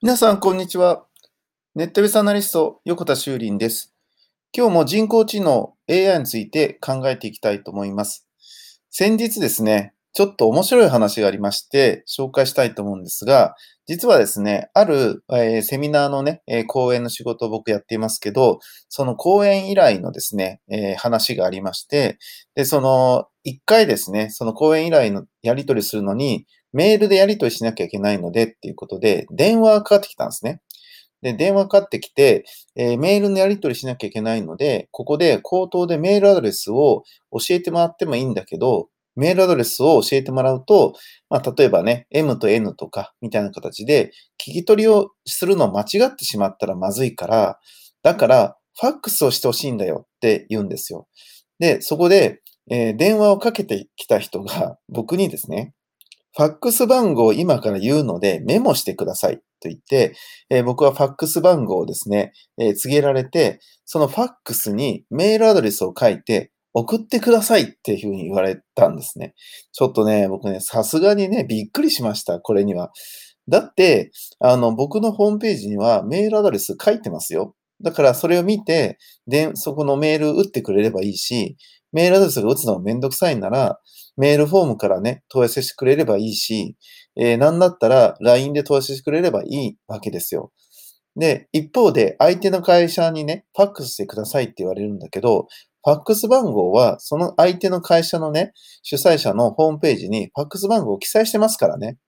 皆さん、こんにちは。ネットベースアナリスト、横田修林です。今日も人工知能 AI について考えていきたいと思います。先日ですね、ちょっと面白い話がありまして、紹介したいと思うんですが、実はですね、ある、えー、セミナーのね、えー、講演の仕事を僕やっていますけど、その講演依頼のですね、えー、話がありまして、で、その、一回ですね、その講演依頼のやり取りするのに、メールでやり取りしなきゃいけないのでっていうことで、電話がかかってきたんですね。で、電話かかってきて、えー、メールのやり取りしなきゃいけないので、ここで口頭でメールアドレスを教えてもらってもいいんだけど、メールアドレスを教えてもらうと、まあ、例えばね、M と N とかみたいな形で聞き取りをするのを間違ってしまったらまずいから、だから、ファックスをしてほしいんだよって言うんですよ。で、そこで、えー、電話をかけてきた人が僕にですね、ファックス番号を今から言うのでメモしてくださいと言って、えー、僕はファックス番号をですね、えー、告げられて、そのファックスにメールアドレスを書いて送ってくださいっていうふうに言われたんですね。ちょっとね、僕ね、さすがにね、びっくりしました、これには。だって、あの、僕のホームページにはメールアドレス書いてますよ。だからそれを見て、で、そこのメール打ってくれればいいし、メールアドレスが打つのがめんどくさいなら、メールフォームからね、問い合わせしてくれればいいし、えー、なんだったら LINE で問い合わせしてくれればいいわけですよ。で、一方で相手の会社にね、ファックスしてくださいって言われるんだけど、ファックス番号はその相手の会社のね、主催者のホームページにファックス番号を記載してますからね。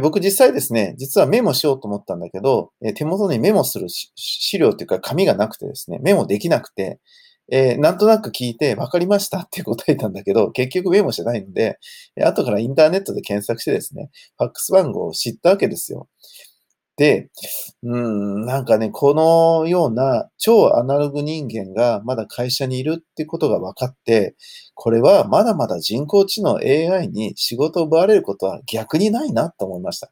僕実際ですね、実はメモしようと思ったんだけど、手元にメモする資料っていうか紙がなくてですね、メモできなくて、えー、なんとなく聞いて分かりましたって答えたんだけど、結局メモしてないので、後からインターネットで検索してですね、ファックス番号を知ったわけですよ。で、うん、なんかね、このような超アナログ人間がまだ会社にいるってことが分かって、これはまだまだ人工知能 AI に仕事を奪われることは逆にないなと思いました。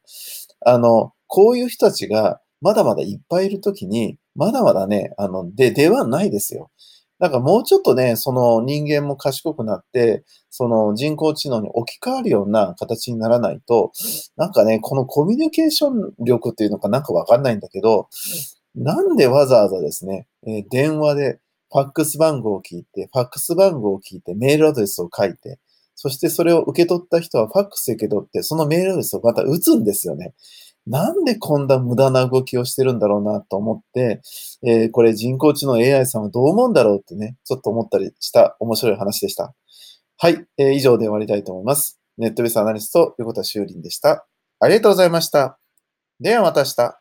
あの、こういう人たちがまだまだいっぱいいるときに、まだまだね、あの、で、ではないですよ。なんかもうちょっとね、その人間も賢くなって、その人工知能に置き換わるような形にならないと、なんかね、このコミュニケーション力っていうのかなんかわかんないんだけど、なんでわざわざですね、えー、電話でファックス番号を聞いて、ファックス番号を聞いて、メールアドレスを書いて、そしてそれを受け取った人はファックス受け取って、そのメールアドレスをまた打つんですよね。なんでこんな無駄な動きをしてるんだろうなと思って、えー、これ人工知能 AI さんはどう思うんだろうってね、ちょっと思ったりした面白い話でした。はい、えー、以上で終わりたいと思います。ネットベースアナリスト、横田修林でした。ありがとうございました。ではまた明日。